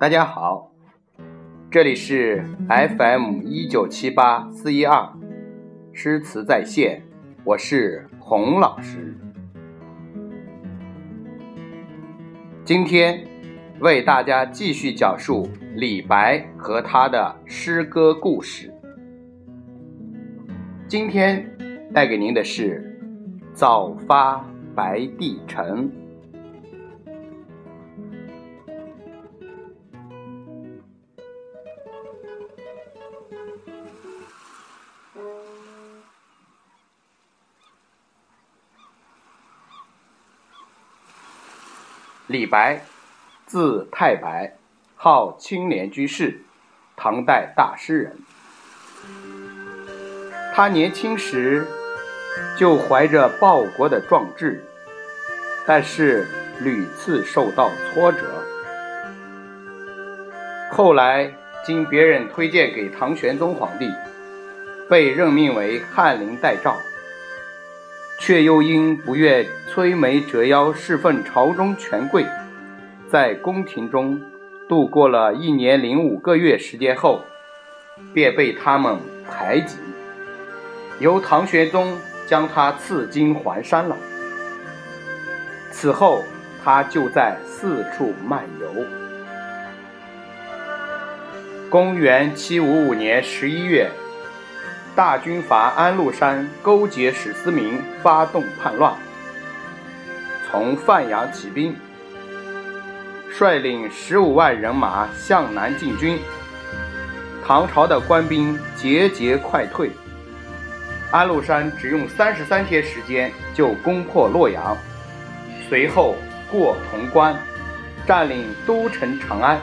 大家好，这里是 FM 一九七八四一二诗词在线，我是洪老师。今天为大家继续讲述李白和他的诗歌故事。今天带给您的是《早发白帝城》。李白，字太白，号青莲居士，唐代大诗人。他年轻时就怀着报国的壮志，但是屡次受到挫折。后来经别人推荐给唐玄宗皇帝，被任命为翰林待诏。却又因不愿摧眉折腰侍奉朝中权贵，在宫廷中度过了一年零五个月时间后，便被他们排挤，由唐玄宗将他赐金还山了。此后，他就在四处漫游。公元七五五年十一月。大军阀安禄山勾结史思明，发动叛乱，从范阳起兵，率领十五万人马向南进军。唐朝的官兵节节快退，安禄山只用三十三天时间就攻破洛阳，随后过潼关，占领都城长安，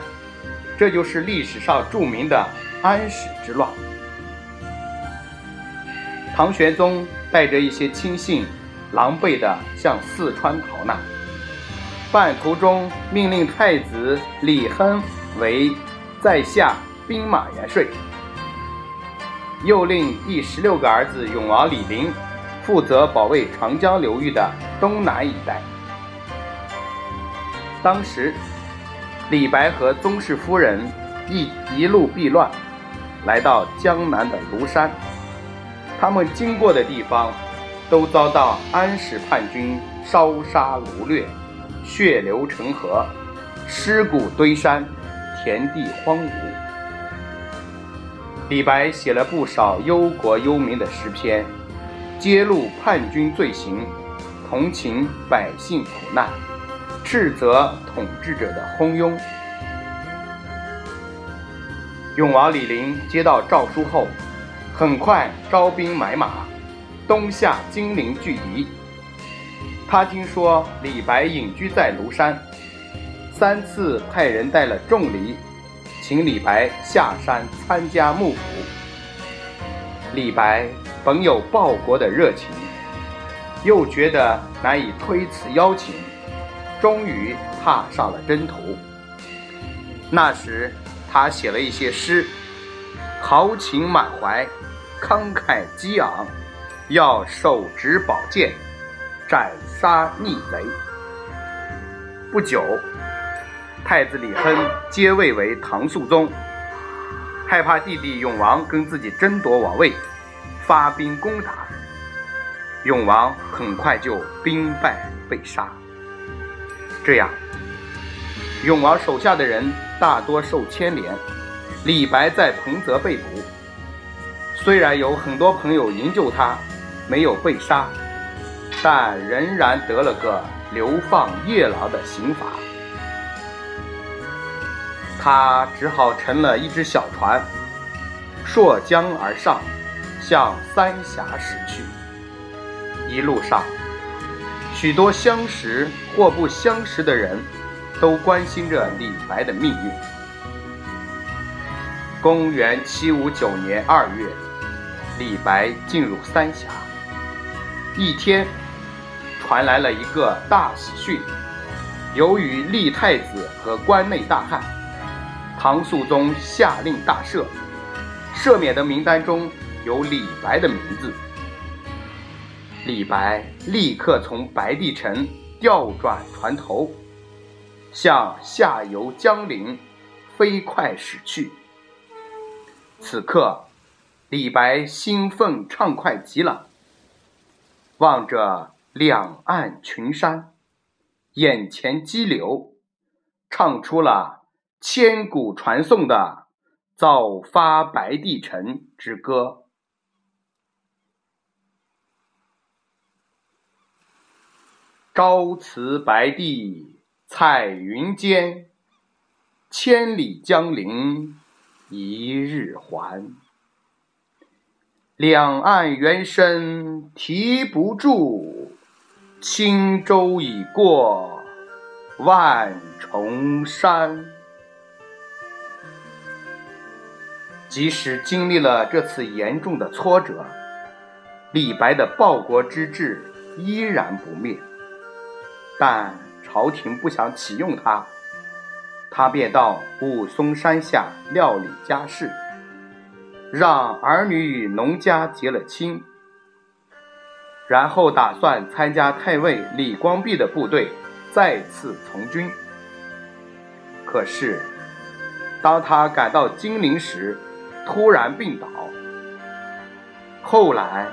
这就是历史上著名的安史之乱。唐玄宗带着一些亲信，狼狈地向四川逃难。半途中，命令太子李亨为在下兵马元帅，又令第十六个儿子永王李璘负责保卫长江流域的东南一带。当时，李白和宗室夫人一一路避乱，来到江南的庐山。他们经过的地方，都遭到安史叛军烧杀掳掠，血流成河，尸骨堆山，田地荒芜。李白写了不少忧国忧民的诗篇，揭露叛军罪行，同情百姓苦难，斥责统治者的昏庸。永王李璘接到诏书后。很快招兵买马，东下金陵拒敌。他听说李白隐居在庐山，三次派人带了重礼，请李白下山参加幕府。李白本有报国的热情，又觉得难以推辞邀请，终于踏上了征途。那时他写了一些诗，豪情满怀。慷慨激昂，要手执宝剑斩杀逆贼。不久，太子李亨接位为唐肃宗，害怕弟弟永王跟自己争夺王位，发兵攻打。永王很快就兵败被杀。这样，永王手下的人大多受牵连，李白在彭泽被捕。虽然有很多朋友营救他，没有被杀，但仍然得了个流放夜郎的刑罚。他只好乘了一只小船，溯江而上，向三峡驶去。一路上，许多相识或不相识的人，都关心着李白的命运。公元七五九年二月。李白进入三峡，一天，传来了一个大喜讯。由于立太子和关内大旱，唐肃宗下令大赦，赦免的名单中有李白的名字。李白立刻从白帝城调转船头，向下游江陵飞快驶去。此刻，李白兴奋畅快极了，望着两岸群山，眼前激流，唱出了千古传颂的《早发白帝城之歌》。朝辞白帝彩云间，千里江陵一日还。两岸猿声啼不住，轻舟已过万重山。即使经历了这次严重的挫折，李白的报国之志依然不灭。但朝廷不想启用他，他便到武松山下料理家事，让儿女与农家结了亲，然后打算参加太尉李光弼的部队，再次从军。可是，当他赶到金陵时，突然病倒，后来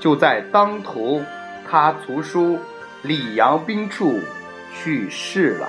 就在当涂他族书。李阳冰处去世了。